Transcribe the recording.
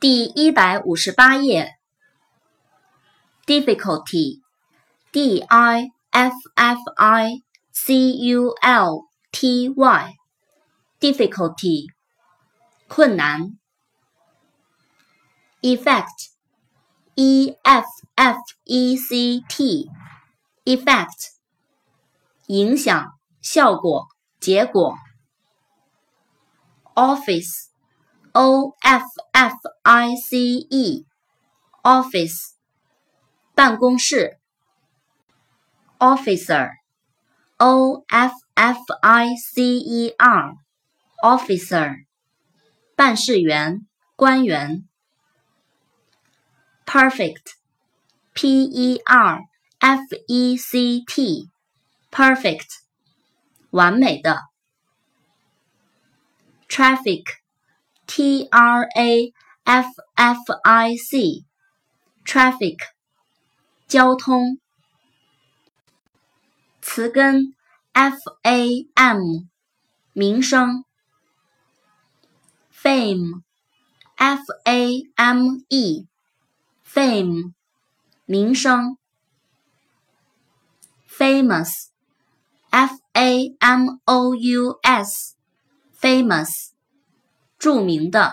第一百五十八页。difficulty，d i f f i c u l t y，difficulty，困难。effect，e f f e c t，effect，影响、效果、结果。office，o f f i c e，office。办公室，officer，o f f i c e r，officer，办事员、官员。perfect，p e r f e c t，perfect，完美的。traffic，t r a f f i c，traffic。交通，词根 f a m，名声，fame f a m e，fame，名声，famous f a m o u s，famous，著名的。